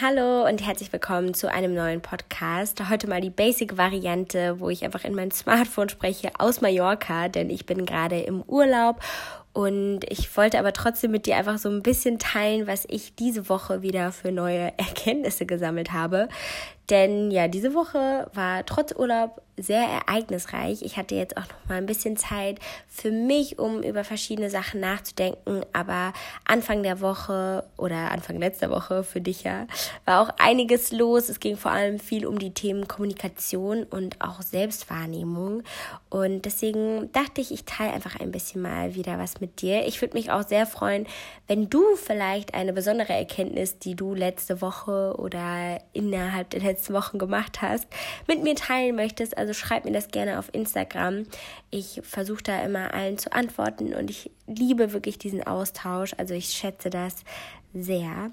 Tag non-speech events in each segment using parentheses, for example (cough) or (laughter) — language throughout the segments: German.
Hallo und herzlich willkommen zu einem neuen Podcast. Heute mal die Basic-Variante, wo ich einfach in mein Smartphone spreche aus Mallorca, denn ich bin gerade im Urlaub und ich wollte aber trotzdem mit dir einfach so ein bisschen teilen, was ich diese Woche wieder für neue (laughs) Erkenntnisse gesammelt habe. Denn ja, diese Woche war trotz Urlaub sehr ereignisreich. Ich hatte jetzt auch noch mal ein bisschen Zeit für mich, um über verschiedene Sachen nachzudenken. Aber Anfang der Woche oder Anfang letzter Woche für dich ja war auch einiges los. Es ging vor allem viel um die Themen Kommunikation und auch Selbstwahrnehmung. Und deswegen dachte ich, ich teile einfach ein bisschen mal wieder was mit dir. Ich würde mich auch sehr freuen, wenn du vielleicht eine besondere Erkenntnis, die du letzte Woche oder innerhalb der letzten Wochen gemacht hast, mit mir teilen möchtest. Also schreib mir das gerne auf Instagram. Ich versuche da immer allen zu antworten und ich liebe wirklich diesen Austausch. Also ich schätze das sehr.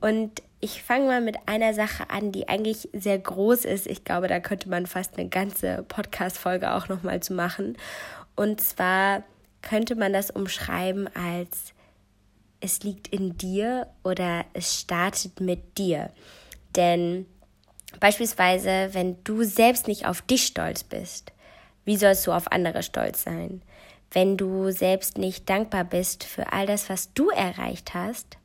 Und ich fange mal mit einer Sache an, die eigentlich sehr groß ist. Ich glaube, da könnte man fast eine ganze Podcast-Folge auch nochmal zu machen. Und zwar könnte man das umschreiben als es liegt in dir oder es startet mit dir. Denn Beispielsweise, wenn du selbst nicht auf dich stolz bist, wie sollst du auf andere stolz sein? Wenn du selbst nicht dankbar bist für all das, was du erreicht hast,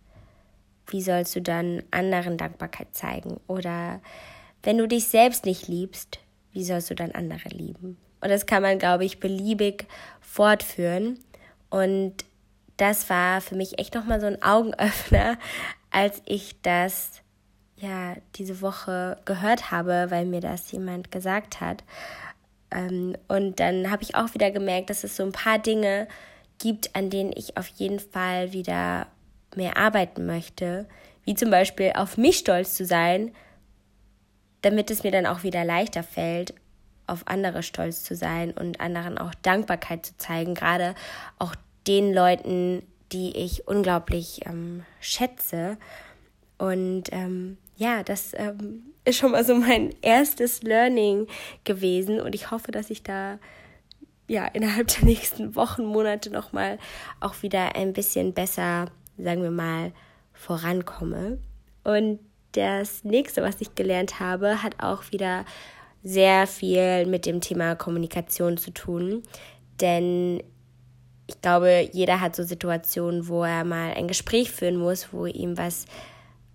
wie sollst du dann anderen Dankbarkeit zeigen? Oder wenn du dich selbst nicht liebst, wie sollst du dann andere lieben? Und das kann man, glaube ich, beliebig fortführen. Und das war für mich echt nochmal so ein Augenöffner, (laughs) als ich das ja diese Woche gehört habe, weil mir das jemand gesagt hat. Ähm, und dann habe ich auch wieder gemerkt, dass es so ein paar Dinge gibt, an denen ich auf jeden Fall wieder mehr arbeiten möchte. Wie zum Beispiel auf mich stolz zu sein, damit es mir dann auch wieder leichter fällt, auf andere stolz zu sein und anderen auch Dankbarkeit zu zeigen, gerade auch den Leuten, die ich unglaublich ähm, schätze. Und ähm, ja, das ähm, ist schon mal so mein erstes Learning gewesen und ich hoffe, dass ich da ja innerhalb der nächsten Wochen, Monate nochmal auch wieder ein bisschen besser, sagen wir mal, vorankomme. Und das nächste, was ich gelernt habe, hat auch wieder sehr viel mit dem Thema Kommunikation zu tun. Denn ich glaube, jeder hat so Situationen, wo er mal ein Gespräch führen muss, wo ihm was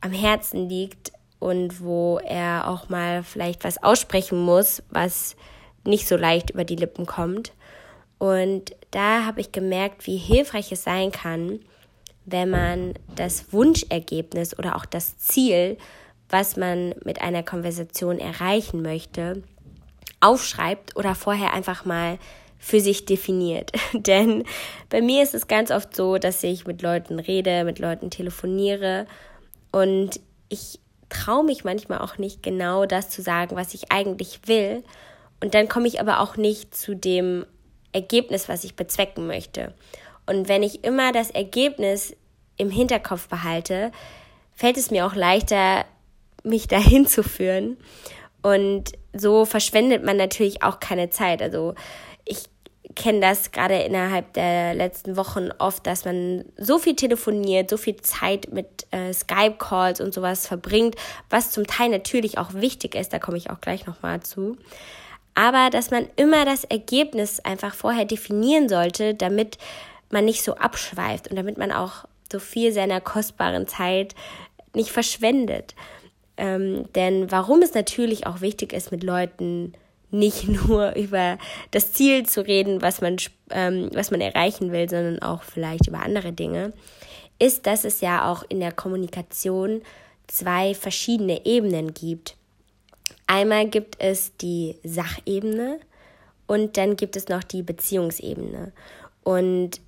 am Herzen liegt und wo er auch mal vielleicht was aussprechen muss, was nicht so leicht über die Lippen kommt. Und da habe ich gemerkt, wie hilfreich es sein kann, wenn man das Wunschergebnis oder auch das Ziel, was man mit einer Konversation erreichen möchte, aufschreibt oder vorher einfach mal für sich definiert. (laughs) Denn bei mir ist es ganz oft so, dass ich mit Leuten rede, mit Leuten telefoniere und ich traue mich manchmal auch nicht genau das zu sagen, was ich eigentlich will. Und dann komme ich aber auch nicht zu dem Ergebnis, was ich bezwecken möchte. Und wenn ich immer das Ergebnis im Hinterkopf behalte, fällt es mir auch leichter, mich (laughs) dahin zu führen. Und so verschwendet man natürlich auch keine Zeit. Also ich kenne das gerade innerhalb der letzten Wochen oft, dass man so viel telefoniert, so viel Zeit mit äh, Skype-Calls und sowas verbringt, was zum Teil natürlich auch wichtig ist, da komme ich auch gleich nochmal zu. Aber dass man immer das Ergebnis einfach vorher definieren sollte, damit man nicht so abschweift und damit man auch so viel seiner kostbaren Zeit nicht verschwendet. Ähm, denn warum es natürlich auch wichtig ist, mit Leuten nicht nur über das Ziel zu reden, was man, ähm, was man erreichen will, sondern auch vielleicht über andere Dinge, ist, dass es ja auch in der Kommunikation zwei verschiedene Ebenen gibt. Einmal gibt es die Sachebene und dann gibt es noch die Beziehungsebene. Und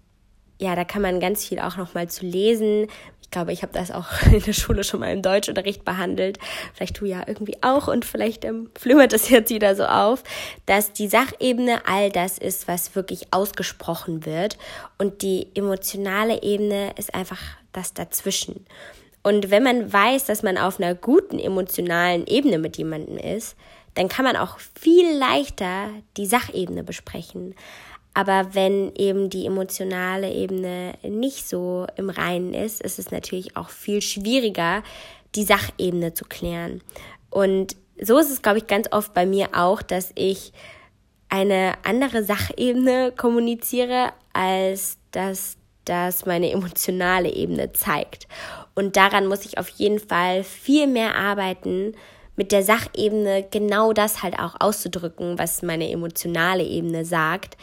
ja, da kann man ganz viel auch noch mal zu lesen. Ich glaube, ich habe das auch (laughs) in der Schule schon mal im Deutschunterricht behandelt. Vielleicht du ja irgendwie auch und vielleicht ähm, flimmert es jetzt wieder so auf, dass die Sachebene all das ist, was wirklich ausgesprochen wird und die emotionale Ebene ist einfach das dazwischen. Und wenn man weiß, dass man auf einer guten emotionalen Ebene mit jemandem ist, dann kann man auch viel leichter die Sachebene besprechen. Aber wenn eben die emotionale Ebene nicht so im Reinen ist, ist es natürlich auch viel schwieriger, die Sachebene zu klären. Und so ist es, glaube ich, ganz oft bei mir auch, dass ich eine andere Sachebene kommuniziere, als dass das meine emotionale Ebene zeigt. Und daran muss ich auf jeden Fall viel mehr arbeiten, mit der Sachebene genau das halt auch auszudrücken, was meine emotionale Ebene sagt,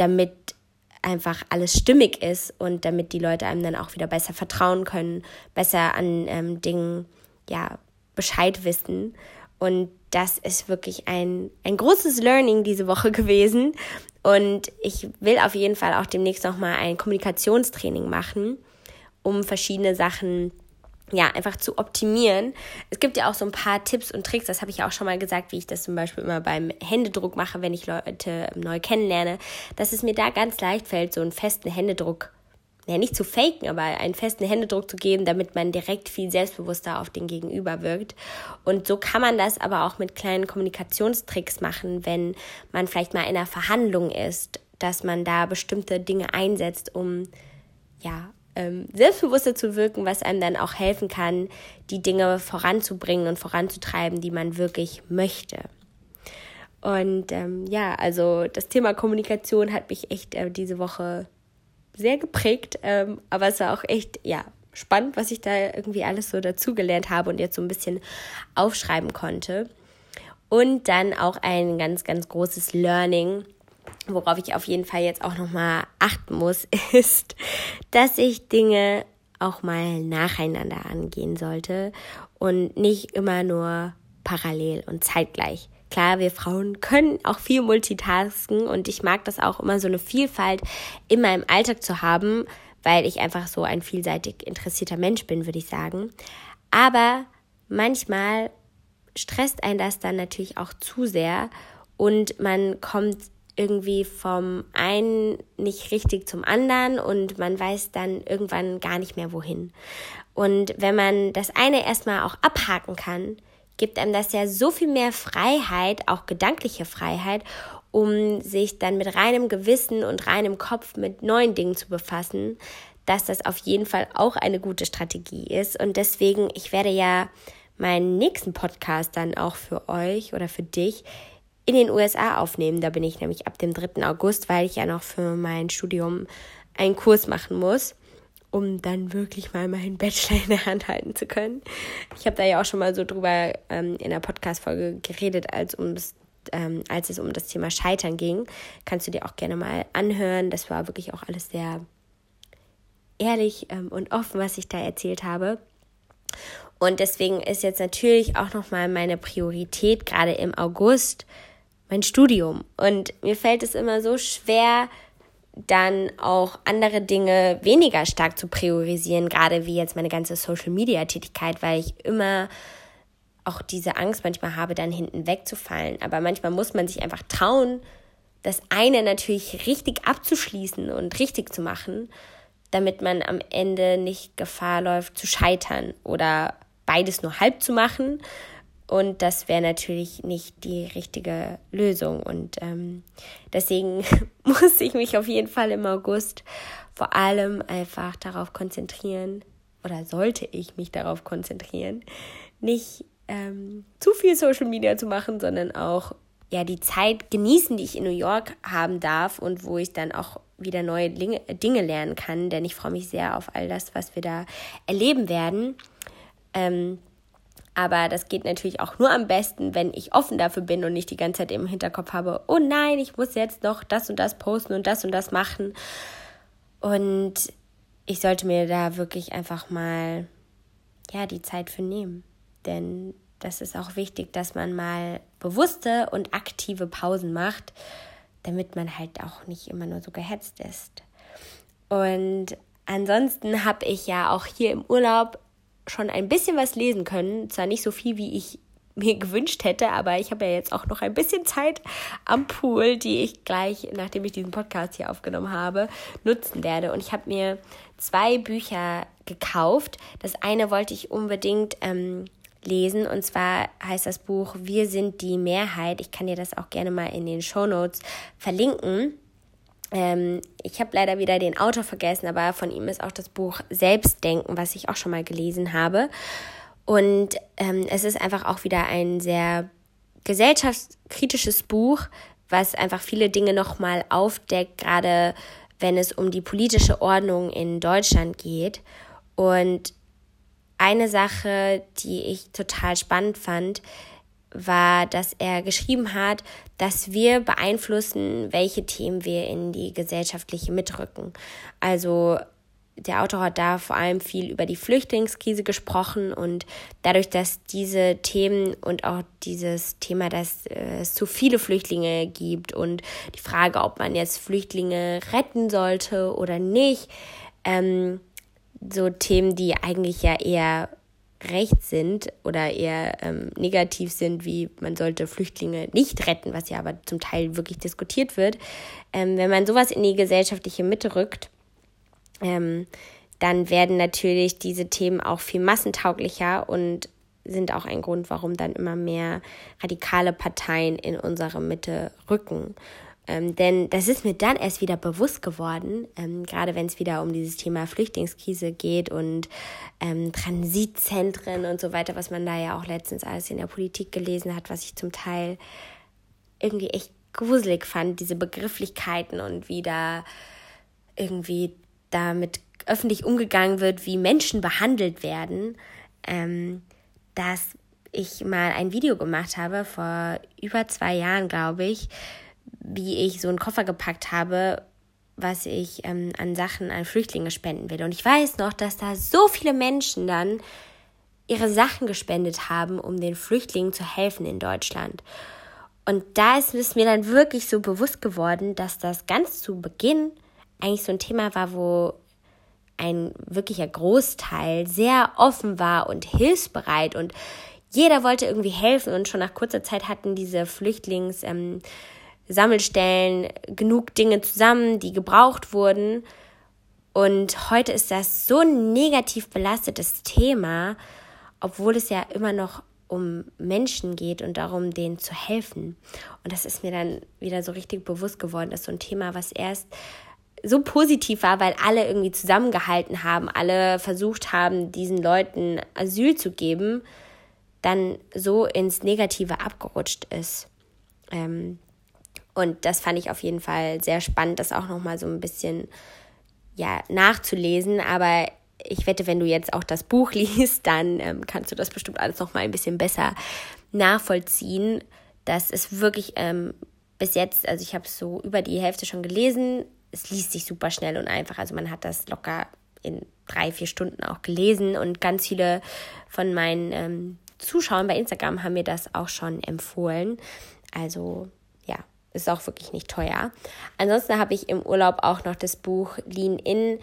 damit einfach alles stimmig ist und damit die Leute einem dann auch wieder besser vertrauen können, besser an ähm, Dingen ja Bescheid wissen. Und das ist wirklich ein, ein großes Learning diese Woche (laughs) gewesen. Und ich will auf jeden Fall auch demnächst nochmal ein Kommunikationstraining machen, um verschiedene Sachen ja, einfach zu optimieren. Es gibt ja auch so ein paar Tipps und Tricks, das habe ich ja auch schon mal gesagt, wie ich das zum Beispiel immer beim Händedruck mache, wenn ich Leute neu kennenlerne, dass es mir da ganz leicht fällt, so einen festen Händedruck, ja, nicht zu faken, aber einen festen Händedruck zu geben, damit man direkt viel selbstbewusster auf den Gegenüber wirkt. Und so kann man das aber auch mit kleinen Kommunikationstricks machen, wenn man vielleicht mal in einer Verhandlung ist, dass man da bestimmte Dinge einsetzt, um ja, ähm, selbstbewusster zu wirken, was einem dann auch helfen kann, die Dinge voranzubringen und voranzutreiben, die man wirklich möchte. Und ähm, ja, also das Thema Kommunikation hat mich echt äh, diese Woche sehr geprägt, ähm, aber es war auch echt, ja, spannend, was ich da irgendwie alles so dazugelernt habe und jetzt so ein bisschen aufschreiben konnte. Und dann auch ein ganz, ganz großes Learning, worauf ich auf jeden Fall jetzt auch nochmal achten muss, (laughs) ist, dass ich Dinge auch mal nacheinander angehen sollte und nicht immer nur parallel und zeitgleich. Klar, wir Frauen können auch viel multitasken und ich mag das auch immer so eine Vielfalt in meinem Alltag zu haben, weil ich einfach so ein vielseitig interessierter Mensch bin, würde ich sagen. Aber manchmal stresst ein das dann natürlich auch zu sehr und man kommt irgendwie vom einen nicht richtig zum anderen und man weiß dann irgendwann gar nicht mehr wohin. Und wenn man das eine erstmal auch abhaken kann, gibt einem das ja so viel mehr Freiheit, auch gedankliche Freiheit, um sich dann mit reinem Gewissen und reinem Kopf mit neuen Dingen zu befassen, dass das auf jeden Fall auch eine gute Strategie ist. Und deswegen, ich werde ja meinen nächsten Podcast dann auch für euch oder für dich in den USA aufnehmen. Da bin ich nämlich ab dem 3. August, weil ich ja noch für mein Studium einen Kurs machen muss, um dann wirklich mal meinen Bachelor in der Hand halten zu können. Ich habe da ja auch schon mal so drüber ähm, in der Podcast-Folge geredet, als, ums, ähm, als es um das Thema Scheitern ging. Kannst du dir auch gerne mal anhören. Das war wirklich auch alles sehr ehrlich ähm, und offen, was ich da erzählt habe. Und deswegen ist jetzt natürlich auch nochmal meine Priorität, gerade im August, mein Studium. Und mir fällt es immer so schwer, dann auch andere Dinge weniger stark zu priorisieren, gerade wie jetzt meine ganze Social-Media-Tätigkeit, weil ich immer auch diese Angst manchmal habe, dann hinten wegzufallen. Aber manchmal muss man sich einfach trauen, das eine natürlich richtig abzuschließen und richtig zu machen, damit man am Ende nicht Gefahr läuft zu scheitern oder beides nur halb zu machen und das wäre natürlich nicht die richtige Lösung. Und ähm, deswegen (laughs) muss ich mich auf jeden Fall im August vor allem einfach darauf konzentrieren, oder sollte ich mich darauf konzentrieren, nicht ähm, zu viel Social Media zu machen, sondern auch ja die Zeit genießen, die ich in New York haben darf und wo ich dann auch wieder neue Dinge lernen kann, denn ich freue mich sehr auf all das, was wir da erleben werden. Ähm, aber das geht natürlich auch nur am besten, wenn ich offen dafür bin und nicht die ganze Zeit im Hinterkopf habe, oh nein, ich muss jetzt noch das und das posten und das und das machen. Und ich sollte mir da wirklich einfach mal ja, die Zeit für nehmen. Denn das ist auch wichtig, dass man mal bewusste und aktive Pausen macht, damit man halt auch nicht immer nur so gehetzt ist. Und ansonsten habe ich ja auch hier im Urlaub schon ein bisschen was lesen können. Zwar nicht so viel, wie ich (laughs) mir gewünscht hätte, aber ich habe ja jetzt auch noch ein bisschen Zeit am Pool, die ich gleich, nachdem ich diesen Podcast hier aufgenommen habe, nutzen werde. Und ich habe mir zwei Bücher gekauft. Das eine wollte ich unbedingt ähm, lesen und zwar heißt das Buch Wir sind die Mehrheit. Ich kann dir das auch gerne mal in den Show Notes verlinken. Ähm, ich habe leider wieder den Autor vergessen, aber von ihm ist auch das Buch Selbstdenken, was ich auch schon mal gelesen habe. Und ähm, es ist einfach auch wieder ein sehr gesellschaftskritisches Buch, was einfach viele Dinge nochmal aufdeckt, gerade wenn es um die politische Ordnung in Deutschland geht. Und eine Sache, die ich total spannend fand, war, dass er geschrieben hat, dass wir beeinflussen, welche Themen wir in die gesellschaftliche mitrücken. Also der Autor hat da vor allem viel über die Flüchtlingskrise gesprochen und dadurch, dass diese Themen und auch dieses Thema, dass äh, es zu viele Flüchtlinge gibt und die Frage, ob man jetzt Flüchtlinge retten sollte oder nicht, ähm, so Themen, die eigentlich ja eher rechts sind oder eher ähm, negativ sind, wie man sollte Flüchtlinge nicht retten, was ja aber zum Teil wirklich diskutiert wird. Ähm, wenn man sowas in die gesellschaftliche Mitte rückt, ähm, dann werden natürlich diese Themen auch viel massentauglicher und sind auch ein Grund, warum dann immer mehr radikale Parteien in unsere Mitte rücken. Ähm, denn das ist mir dann erst wieder bewusst geworden, ähm, gerade wenn es wieder um dieses Thema Flüchtlingskrise geht und ähm, Transitzentren und so weiter, was man da ja auch letztens alles in der Politik gelesen hat, was ich zum Teil irgendwie echt gruselig fand, diese Begrifflichkeiten und wie da irgendwie damit öffentlich umgegangen wird, wie Menschen behandelt werden, ähm, dass ich mal ein Video gemacht habe, vor über zwei Jahren, glaube ich, wie ich so einen Koffer gepackt habe, was ich ähm, an Sachen an Flüchtlinge spenden will. Und ich weiß noch, dass da so viele Menschen dann ihre Sachen gespendet haben, um den Flüchtlingen zu helfen in Deutschland. Und da ist es mir dann wirklich so bewusst geworden, dass das ganz zu Beginn eigentlich so ein Thema war, wo ein wirklicher Großteil sehr offen war und hilfsbereit und jeder wollte irgendwie helfen und schon nach kurzer Zeit hatten diese Flüchtlings ähm, Sammelstellen genug Dinge zusammen, die gebraucht wurden. Und heute ist das so ein negativ belastetes Thema, obwohl es ja immer noch um Menschen geht und darum, denen zu helfen. Und das ist mir dann wieder so richtig bewusst geworden, dass so ein Thema, was erst so positiv war, weil alle irgendwie zusammengehalten haben, alle versucht haben, diesen Leuten Asyl zu geben, dann so ins Negative abgerutscht ist. Ähm, und das fand ich auf jeden Fall sehr spannend, das auch nochmal so ein bisschen ja, nachzulesen. Aber ich wette, wenn du jetzt auch das Buch (laughs) liest, dann ähm, kannst du das bestimmt alles nochmal ein bisschen besser nachvollziehen. Das ist wirklich ähm, bis jetzt, also ich habe es so über die Hälfte schon gelesen. Es liest sich super schnell und einfach. Also man hat das locker in drei, vier Stunden auch gelesen und ganz viele von meinen ähm, Zuschauern bei Instagram haben mir das auch schon empfohlen. Also ist auch wirklich nicht teuer. Ansonsten habe ich im Urlaub auch noch das Buch Lean In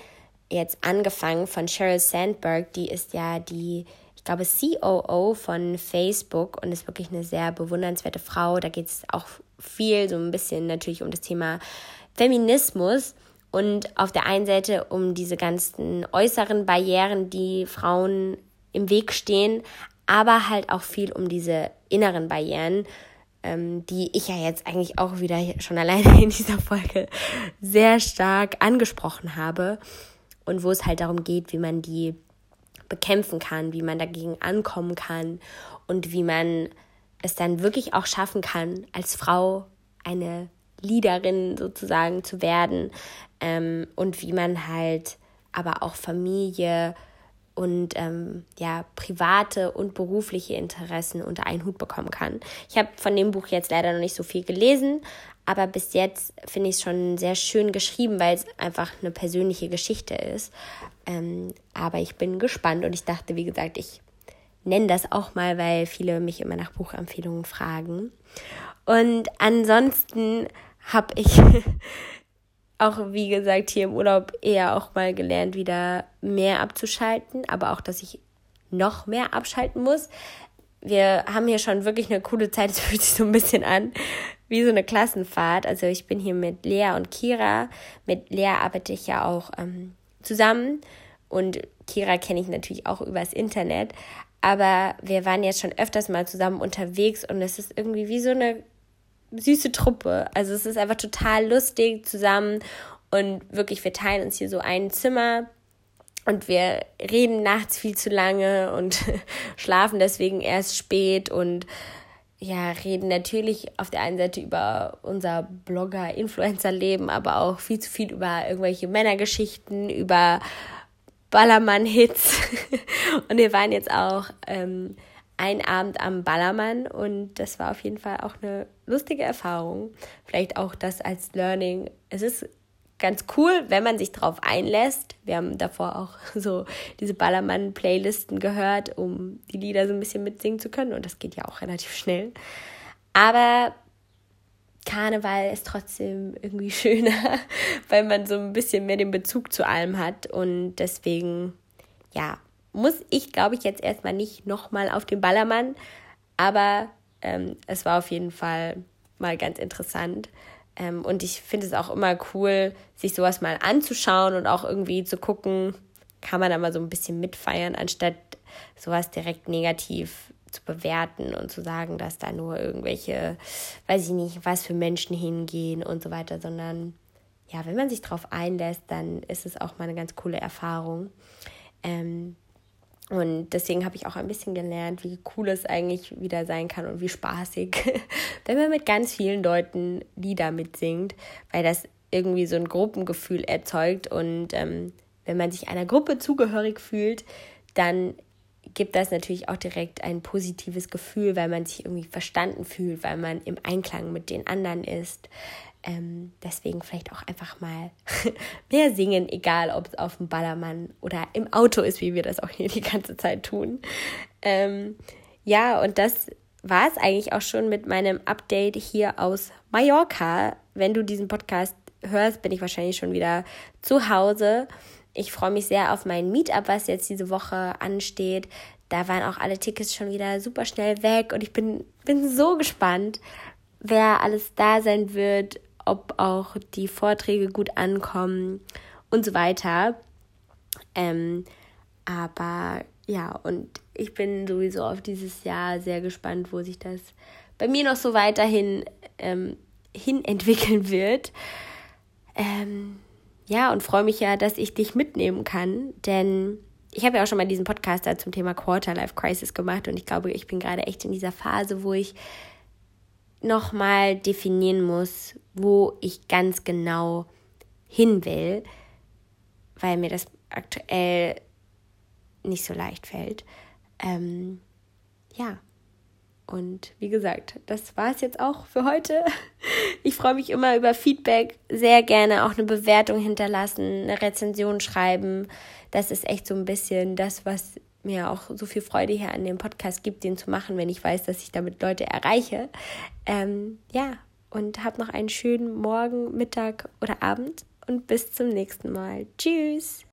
jetzt angefangen von Sheryl Sandberg. Die ist ja die, ich glaube, COO von Facebook und ist wirklich eine sehr bewundernswerte Frau. Da geht es auch viel so ein bisschen natürlich um das Thema Feminismus und auf der einen Seite um diese ganzen äußeren Barrieren, die Frauen im Weg stehen, aber halt auch viel um diese inneren Barrieren ähm, die ich ja jetzt eigentlich auch wieder schon alleine (laughs) in dieser Folge sehr stark angesprochen habe. Und wo es halt darum geht, wie man die bekämpfen kann, wie man dagegen ankommen kann und wie man es dann wirklich auch schaffen kann, als Frau eine Leaderin sozusagen zu werden. Ähm, und wie man halt aber auch Familie und ähm, ja, private und berufliche Interessen unter einen Hut bekommen kann. Ich habe von dem Buch jetzt leider noch nicht so viel gelesen, aber bis jetzt finde ich es schon sehr schön geschrieben, weil es einfach eine persönliche Geschichte ist. Ähm, aber ich bin gespannt und ich dachte, wie gesagt, ich nenne das auch mal, weil viele mich immer nach Buchempfehlungen fragen. Und ansonsten habe ich (laughs) auch, wie gesagt, hier im Urlaub eher auch mal gelernt, wieder mehr abzuschalten, aber auch, dass ich noch mehr abschalten muss. Wir haben hier schon wirklich eine coole Zeit. Es (laughs) fühlt sich so ein bisschen an wie so eine Klassenfahrt. Also ich bin hier mit Lea und Kira. Mit Lea arbeite ich ja auch ähm, zusammen und Kira kenne ich natürlich auch übers Internet. Aber wir waren jetzt schon öfters mal zusammen unterwegs und es ist irgendwie wie so eine süße Truppe. Also es ist einfach total lustig zusammen und wirklich, wir teilen uns hier so ein Zimmer und wir reden nachts viel zu lange und (laughs) schlafen deswegen erst spät und ja, reden natürlich auf der einen Seite über unser Blogger-Influencer-Leben, aber auch viel zu viel über irgendwelche Männergeschichten, über Ballermann-Hits. (laughs) und wir waren jetzt auch ähm, einen Abend am Ballermann und das war auf jeden Fall auch eine lustige Erfahrung. Vielleicht auch das als Learning. Es ist ganz cool, wenn man sich drauf einlässt. Wir haben davor auch (laughs) so diese Ballermann-Playlisten gehört, um die Lieder so ein bisschen mitsingen zu können. Und das geht ja auch relativ schnell. Aber Karneval ist trotzdem irgendwie (laughs) schöner, weil man so ein bisschen mehr den Bezug zu allem hat. Und deswegen, ja, muss ich, glaube ich, jetzt erstmal nicht nochmal auf den Ballermann. Aber ähm, es war auf jeden Fall mal ganz interessant. Ähm, und ich finde es auch immer cool, sich sowas mal anzuschauen und auch irgendwie zu gucken, kann man da mal so ein bisschen mitfeiern, anstatt sowas direkt negativ zu bewerten und zu sagen, dass da nur irgendwelche, weiß ich nicht, was für Menschen hingehen und so weiter, sondern ja, wenn man sich drauf einlässt, dann ist es auch mal eine ganz coole Erfahrung. Ähm, und deswegen habe ich auch ein bisschen gelernt, wie cool es eigentlich wieder sein kann und wie spaßig, (laughs) wenn man mit ganz vielen Leuten Lieder mitsingt, weil das irgendwie so ein Gruppengefühl erzeugt. Und ähm, wenn man sich einer Gruppe zugehörig fühlt, dann gibt das natürlich auch direkt ein positives Gefühl, weil man sich irgendwie verstanden fühlt, weil man im Einklang mit den anderen ist. Ähm, deswegen vielleicht auch einfach mal (laughs) mehr singen, egal ob es auf dem Ballermann oder im Auto ist, wie wir das auch hier die ganze Zeit tun. Ähm, ja, und das war es eigentlich auch schon mit meinem Update hier aus Mallorca. Wenn du diesen Podcast hörst, bin ich wahrscheinlich schon wieder zu Hause. Ich freue mich sehr auf mein Meetup, was jetzt diese Woche ansteht. Da waren auch alle Tickets schon wieder super schnell weg und ich bin, bin so gespannt, wer alles da sein wird, ob auch die Vorträge gut ankommen und so weiter. Ähm, aber ja, und ich bin sowieso auf dieses Jahr sehr gespannt, wo sich das bei mir noch so weiterhin ähm, hin entwickeln wird. Ähm, ja, und freue mich ja, dass ich dich mitnehmen kann, denn ich habe ja auch schon mal diesen Podcast da zum Thema Quarter-Life Crisis gemacht und ich glaube, ich bin gerade echt in dieser Phase, wo ich nochmal definieren muss, wo ich ganz genau hin will, weil mir das aktuell nicht so leicht fällt. Ähm, ja, und wie gesagt, das war es jetzt auch für heute. (laughs) Ich freue mich immer über Feedback, sehr gerne auch eine Bewertung hinterlassen, eine Rezension schreiben. Das ist echt so ein bisschen das, was mir auch so viel Freude hier an dem Podcast gibt, den zu machen, wenn ich weiß, dass ich damit Leute erreiche. Ähm, ja, und hab noch einen schönen Morgen, Mittag oder Abend und bis zum nächsten Mal. Tschüss!